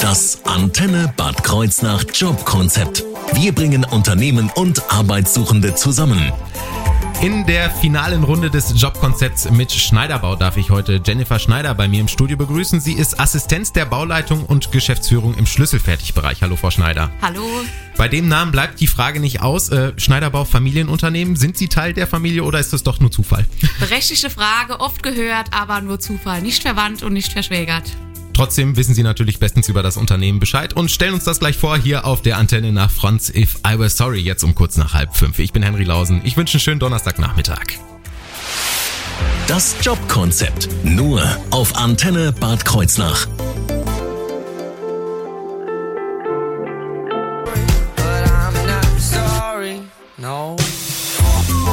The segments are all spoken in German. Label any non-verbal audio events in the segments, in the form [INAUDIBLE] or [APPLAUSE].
Das Antenne Bad Kreuznach Jobkonzept. Wir bringen Unternehmen und Arbeitssuchende zusammen. In der finalen Runde des Jobkonzepts mit Schneiderbau darf ich heute Jennifer Schneider bei mir im Studio begrüßen. Sie ist Assistenz der Bauleitung und Geschäftsführung im Schlüsselfertigbereich. Hallo, Frau Schneider. Hallo. Bei dem Namen bleibt die Frage nicht aus. Äh, Schneiderbau Familienunternehmen, sind Sie Teil der Familie oder ist das doch nur Zufall? Berechtigte Frage, oft gehört, aber nur Zufall. Nicht verwandt und nicht verschwägert. Trotzdem wissen Sie natürlich bestens über das Unternehmen Bescheid und stellen uns das gleich vor hier auf der Antenne nach Franz If I Were Sorry, jetzt um kurz nach halb fünf. Ich bin Henry Lausen. Ich wünsche einen schönen Donnerstagnachmittag. Das Jobkonzept. Nur auf Antenne Bad Kreuznach.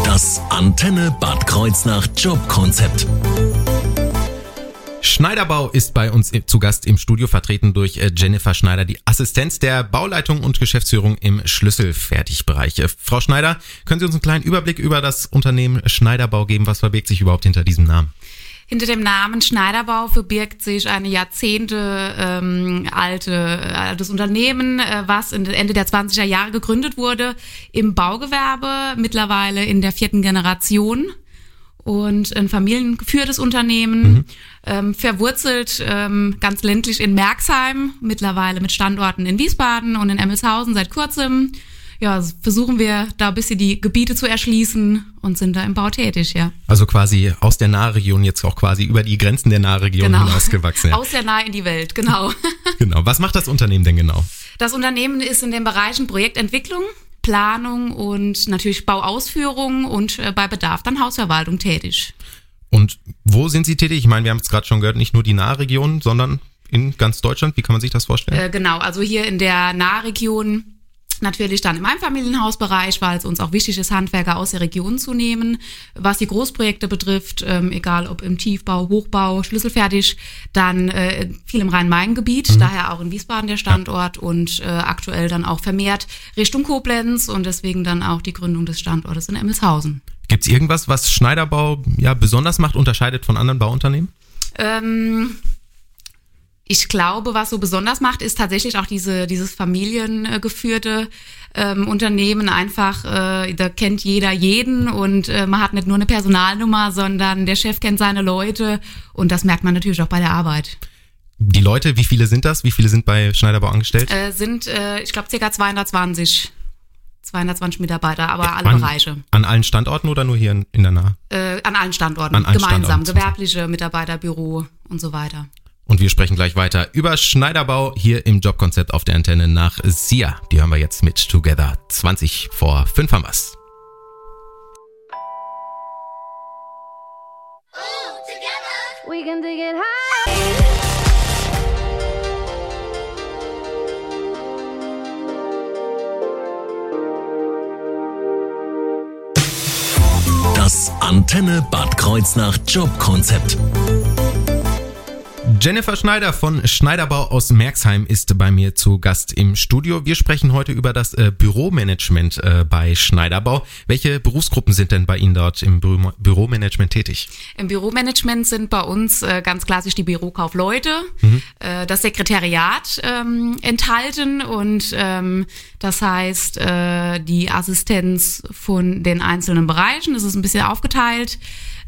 Das Antenne Bad Kreuznach Jobkonzept. Schneiderbau ist bei uns zu Gast im Studio, vertreten durch äh, Jennifer Schneider, die Assistenz der Bauleitung und Geschäftsführung im Schlüsselfertigbereich. Äh, Frau Schneider, können Sie uns einen kleinen Überblick über das Unternehmen Schneiderbau geben? Was verbirgt sich überhaupt hinter diesem Namen? Hinter dem Namen Schneiderbau verbirgt sich eine Jahrzehnte ähm, alte, äh, altes Unternehmen, äh, was Ende der 20er Jahre gegründet wurde im Baugewerbe, mittlerweile in der vierten Generation und ein familiengeführtes Unternehmen, ähm, verwurzelt ähm, ganz ländlich in Merxheim, mittlerweile mit Standorten in Wiesbaden und in Emmelshausen seit kurzem. Ja, versuchen wir da ein bisschen die Gebiete zu erschließen und sind da im Bau tätig, ja. Also quasi aus der Nahregion jetzt auch quasi über die Grenzen der Nahregion Genau. hinausgewachsen. Ja. Aus der Nahe in die Welt, genau. Genau. Was macht das Unternehmen denn genau? Das Unternehmen ist in den Bereichen Projektentwicklung, Planung und natürlich Bauausführung und äh, bei Bedarf dann Hausverwaltung tätig. Und wo sind Sie tätig? Ich meine, wir haben es gerade schon gehört, nicht nur die Nahregion, sondern in ganz Deutschland. Wie kann man sich das vorstellen? Äh, genau, also hier in der Nahregion natürlich dann im Einfamilienhausbereich, weil es uns auch wichtig ist, Handwerker aus der Region zu nehmen. Was die Großprojekte betrifft, ähm, egal ob im Tiefbau, Hochbau, schlüsselfertig, dann äh, viel im Rhein-Main-Gebiet, daher auch in Wiesbaden der Standort und äh, aktuell dann auch vermehrt Richtung Koblenz und deswegen dann auch die Gründung des Standortes in Emmelshausen. Gibt es irgendwas, was Schneiderbau ja besonders macht, unterscheidet von anderen Bauunternehmen? Ähm, ich glaube, was so besonders macht, ist tatsächlich auch diese, dieses familiengeführte ähm, Unternehmen. Einfach, äh, da kennt jeder jeden und äh, man hat nicht nur eine Personalnummer, sondern der Chef kennt seine Leute und das merkt man natürlich auch bei der Arbeit. Die Leute, wie viele sind das? Wie viele sind bei Schneiderbau angestellt? Äh, sind, äh, ich glaube, circa 220. 220 Mitarbeiter, aber alle an, Bereiche. An allen Standorten oder nur hier in, in der Nahe? Äh, an allen Standorten. An allen gemeinsam. Standorten. Gewerbliche Mitarbeiter, Büro und so weiter. Und wir sprechen gleich weiter über Schneiderbau hier im Jobkonzept auf der Antenne nach Sia. Die hören wir jetzt mit Together. 20 vor 5 haben wir's. We can take it high. Das Antenne Bad Kreuznach Jobkonzept. Jennifer Schneider von Schneiderbau aus Merxheim ist bei mir zu Gast im Studio. Wir sprechen heute über das äh, Büromanagement äh, bei Schneiderbau. Welche Berufsgruppen sind denn bei Ihnen dort im Büro Büromanagement tätig? Im Büromanagement sind bei uns äh, ganz klassisch die Bürokaufleute, äh, das Sekretariat ähm, enthalten und ähm, das heißt äh, die Assistenz von den einzelnen Bereichen. Es ist ein bisschen aufgeteilt.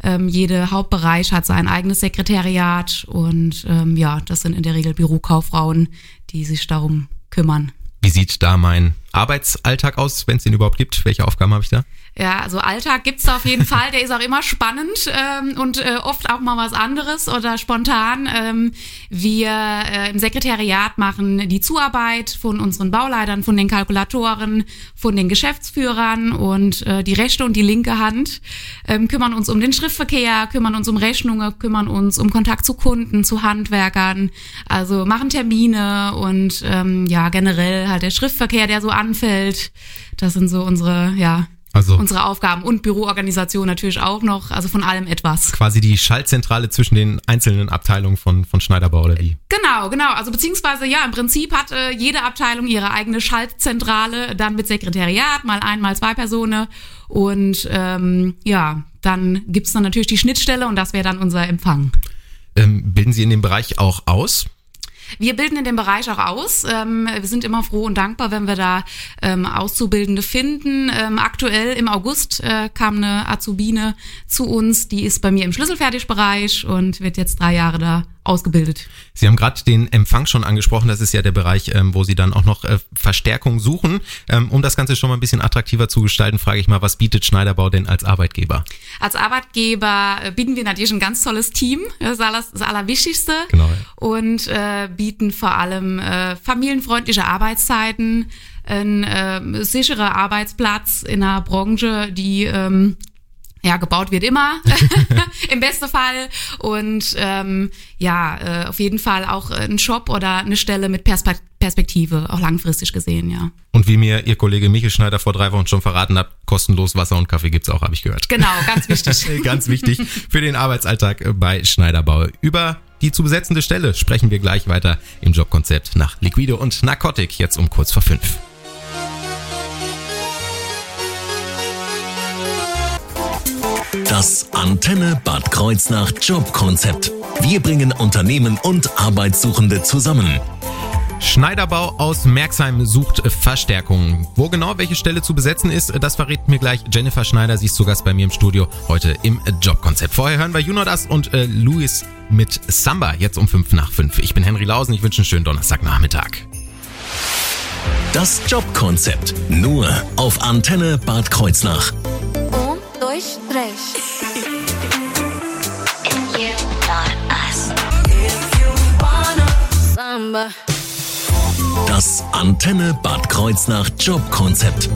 Ähm, jede Hauptbereich hat sein eigenes Sekretariat und ähm, ja, das sind in der Regel Bürokauffrauen, die sich darum kümmern. Wie sieht da mein Arbeitsalltag aus, wenn es den überhaupt gibt? Welche Aufgaben habe ich da? Ja, also Alltag gibt's da auf jeden Fall. Der ist auch immer spannend ähm, und äh, oft auch mal was anderes oder spontan. Ähm, wir äh, im Sekretariat machen die Zuarbeit von unseren Bauleitern, von den Kalkulatoren, von den Geschäftsführern und äh, die rechte und die linke Hand ähm, kümmern uns um den Schriftverkehr, kümmern uns um Rechnungen, kümmern uns um Kontakt zu Kunden, zu Handwerkern, also machen Termine und ähm, ja generell halt der Schriftverkehr, der so anfällt. Das sind so unsere ja Also unsere Aufgaben und Büroorganisation natürlich auch noch, also von allem etwas. quasi die Schaltzentrale zwischen den einzelnen Abteilungen von, von Schneiderbau oder wie? Genau, genau. Also beziehungsweise ja, im Prinzip hat äh, jede Abteilung ihre eigene Schaltzentrale, dann mit Sekretariat, mal ein, mal zwei Personen. Und ähm, ja, dann gibt's dann natürlich die Schnittstelle und das wäre dann unser Empfang. Ähm, bilden Sie in dem Bereich auch aus? Wir bilden in dem Bereich auch aus. Ähm, wir sind immer froh und dankbar, wenn wir da ähm, Auszubildende finden. Ähm, aktuell im August äh, kam eine Azubine zu uns, die ist bei mir im Schlüsselfertigbereich und wird jetzt drei Jahre da ausgebildet. Sie haben gerade den Empfang schon angesprochen. Das ist ja der Bereich, ähm, wo Sie dann auch noch äh, Verstärkung suchen. Ähm, um das Ganze schon mal ein bisschen attraktiver zu gestalten, frage ich mal, was bietet Schneiderbau denn als Arbeitgeber? Als Arbeitgeber äh, bieten wir natürlich ein ganz tolles Team, das ist alles, das Allerwichtigste. Genau, ja. Und äh, bieten vor allem äh, familienfreundliche Arbeitszeiten, ein äh, sicherer Arbeitsplatz in einer Branche, die ähm, ja, gebaut wird immer, [LAUGHS] im besten Fall. Und ähm, ja, äh, auf jeden Fall auch ein Job oder eine Stelle mit Perspe Perspektive, auch langfristig gesehen, ja. Und wie mir Ihr Kollege Michel Schneider vor drei Wochen schon verraten hat, kostenlos Wasser und Kaffee gibt's auch, habe ich gehört. Genau, ganz wichtig. [LAUGHS] Ganz wichtig für den Arbeitsalltag bei Schneiderbau. Über die zu besetzende Stelle sprechen wir gleich weiter im Jobkonzept nach Liquido und Narcotic, jetzt um kurz vor fünf. Das Antenne Bad Kreuznach Jobkonzept. Wir bringen Unternehmen und Arbeitssuchende zusammen. Schneiderbau aus Merxheim sucht Verstärkung. Wo genau welche Stelle zu besetzen ist, das verrät mir gleich Jennifer Schneider. Sie ist zu Gast bei mir im Studio heute im Jobkonzept. Vorher hören wir Junodas und äh, Luis mit Samba, jetzt um fünf nach fünf. Ich bin Henry Lausen, ich wünsche einen schönen Donnerstagnachmittag. Das Jobkonzept. Nur auf Antenne Bad Kreuznach. Um, dois, três. Samba. Das Antenne Bad Kreuznach Jobkonzept.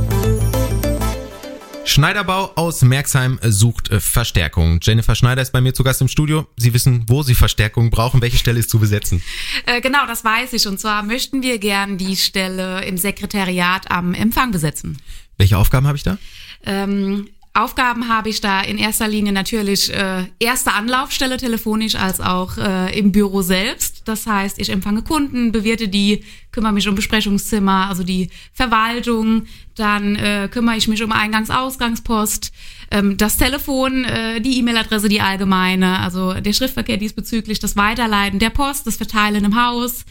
Schneiderbau aus Merxheim sucht äh, Verstärkung. Jennifer Schneider ist bei mir zu Gast im Studio. Sie wissen, wo Sie Verstärkung brauchen. Welche Stelle ist zu besetzen? Äh, genau, das weiß ich. Und zwar möchten wir gern die Stelle im Sekretariat am Empfang besetzen. Welche Aufgaben habe ich da? Ähm, Aufgaben habe ich da in erster Linie natürlich äh, erste Anlaufstelle telefonisch als auch äh, im Büro selbst. Das heißt, ich empfange Kunden, bewirte die, kümmere mich um Besprechungszimmer, also die Verwaltung. Dann äh, kümmere ich mich um Eingangs-Ausgangspost, ähm, das Telefon, äh, die E-Mail-Adresse, die allgemeine, also der Schriftverkehr diesbezüglich, das Weiterleiten der Post, das Verteilen im Haus.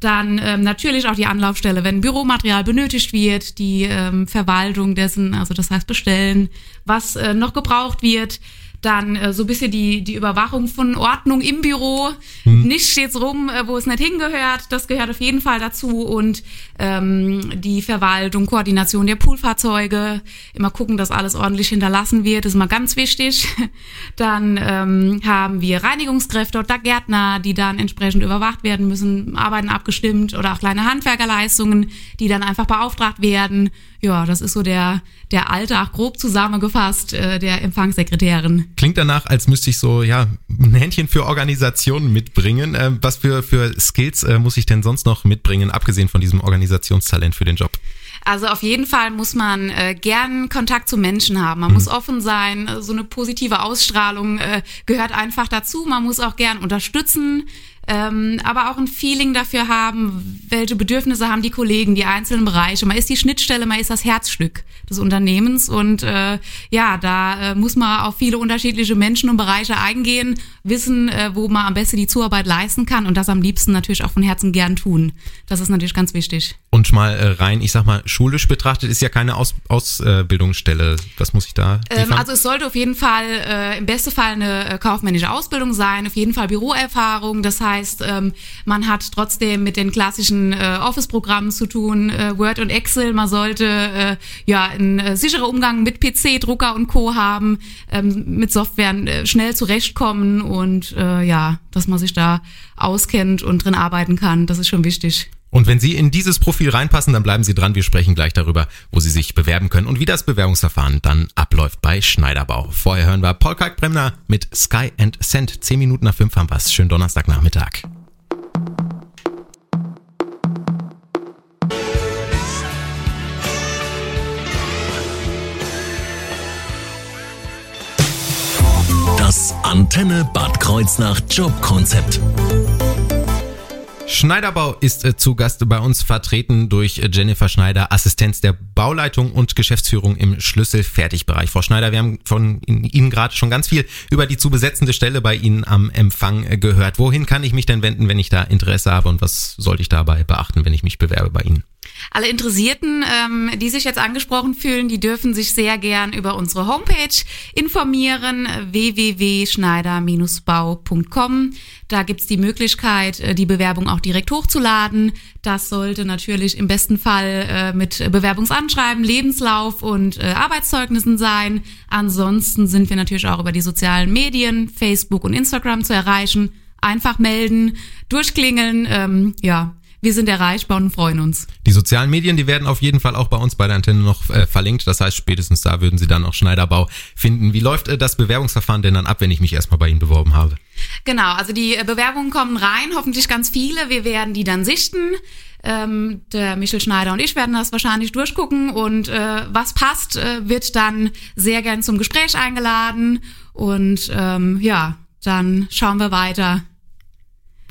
Dann ähm, natürlich auch die Anlaufstelle, wenn Büromaterial benötigt wird, die ähm, Verwaltung dessen, also das heißt bestellen, was äh, noch gebraucht wird. Dann äh, so ein bisschen die, die Überwachung von Ordnung im Büro. Nichts steht rum, äh, wo es nicht hingehört. Das gehört auf jeden Fall dazu. Und ähm, die Verwaltung, Koordination der Poolfahrzeuge. Immer gucken, dass alles ordentlich hinterlassen wird. Das ist mal ganz wichtig. [LAUGHS] Dann ähm, haben wir Reinigungskräfte oder Gärtner, die dann entsprechend überwacht werden müssen, Arbeiten abgestimmt oder auch kleine Handwerkerleistungen, die dann einfach beauftragt werden. Ja, das ist so der, der Alltag grob zusammengefasst äh, der Empfangssekretärin. Klingt danach, als müsste ich so, ja, ein Händchen für Organisationen mitbringen. Ähm, was für, für Skills äh, muss ich denn sonst noch mitbringen, abgesehen von diesem Organisationstalent für den Job? Also auf jeden Fall muss man äh, gern Kontakt zu Menschen haben. Man muss offen sein. äh, So eine positive Ausstrahlung äh, gehört einfach dazu. Man muss auch gern unterstützen, ähm, aber auch ein Feeling dafür haben, welche Bedürfnisse haben die Kollegen, die einzelnen Bereiche. Man ist die Schnittstelle, man ist das Herzstück des Unternehmens und äh, ja, da äh, muss man auf viele unterschiedliche Menschen und Bereiche eingehen, wissen, äh, wo man am besten die Zuarbeit leisten kann und das am liebsten natürlich auch von Herzen gern tun. Das ist natürlich ganz wichtig. Und mal äh, rein, ich sag mal, schulisch betrachtet ist ja keine Aus Ausbildungsstelle. Was muss ich da Ähm, also es sollte auf jeden Fall äh, im besten Fall eine äh, kaufmännische Ausbildung sein, auf jeden Fall Büroerfahrung. Das heißt, ähm, man hat trotzdem mit den klassischen äh, Office-Programmen zu tun, äh, Word und Excel. Man sollte äh, ja einen äh, sicheren Umgang mit PC, Drucker und Co. haben, ähm, mit Software äh, schnell zurechtkommen und äh, ja, dass man sich da auskennt und drin arbeiten kann. Das ist schon wichtig. Und wenn Sie in dieses Profil reinpassen, dann bleiben Sie dran. Wir sprechen gleich darüber, wo Sie sich bewerben können und wie das Bewerbungsverfahren dann abläuft bei Schneiderbau. Vorher hören wir Paul Kalkbremner mit Sky and Sand. Zehn Minuten nach fünf haben wir's. Schönen Donnerstagnachmittag. Das Antenne Bad Kreuznach Jobkonzept. Schneiderbau ist äh, zu Gast bei uns vertreten durch äh, Jennifer Schneider, Assistenz der Bauleitung und Geschäftsführung im Schlüsselfertigbereich. Frau Schneider, wir haben von Ihnen gerade schon ganz viel über die zu besetzende Stelle bei Ihnen am Empfang äh, gehört. Wohin kann ich mich denn wenden, wenn ich da Interesse habe und was sollte ich dabei beachten, wenn ich mich? Alle Interessierten, ähm, die sich jetzt angesprochen fühlen, die dürfen sich sehr gern über unsere Homepage informieren, www.schneider-bau.com. Da gibt's die Möglichkeit, äh, die Bewerbung auch direkt hochzuladen. Das sollte natürlich im besten Fall äh, mit Bewerbungsanschreiben, Lebenslauf und äh, Arbeitszeugnissen sein. Ansonsten sind wir natürlich auch über die sozialen Medien, Facebook und Instagram zu erreichen. Einfach melden, durchklingeln, ähm, ja, wir sind erreichbar und freuen uns. Die sozialen Medien, die werden auf jeden Fall auch bei uns bei der Antenne noch äh, verlinkt. Das heißt, spätestens da würden Sie dann auch Schneiderbau finden. Wie läuft äh, das Bewerbungsverfahren denn dann ab, wenn ich mich erstmal bei Ihnen beworben habe? Genau, also die äh, Bewerbungen kommen rein, hoffentlich ganz viele. Wir werden die dann sichten. Ähm, der Michel Schneider und ich werden das wahrscheinlich durchgucken und äh, was passt, äh, wird dann sehr gern zum Gespräch eingeladen und ähm, ja, dann schauen wir weiter,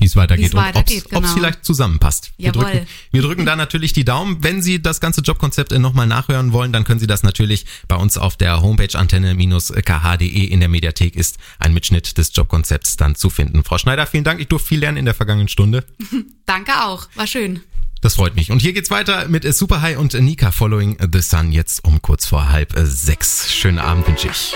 wie es weitergeht und ob es genau. vielleicht zusammenpasst. Wir Jawohl. drücken, wir drücken da natürlich die Daumen. Wenn Sie das ganze Jobkonzept nochmal nachhören wollen, dann können Sie das natürlich bei uns auf der Homepage antenne-kh.de in der Mediathek ist ein Mitschnitt des Jobkonzepts dann zu finden. Frau Schneider, vielen Dank. Ich durfte viel lernen in der vergangenen Stunde. [LAUGHS] Danke auch, war schön. Das freut mich. Und hier geht's weiter mit Super High und Nika Following the Sun jetzt um kurz vor halb sechs. Schönen Abend wünsche ich.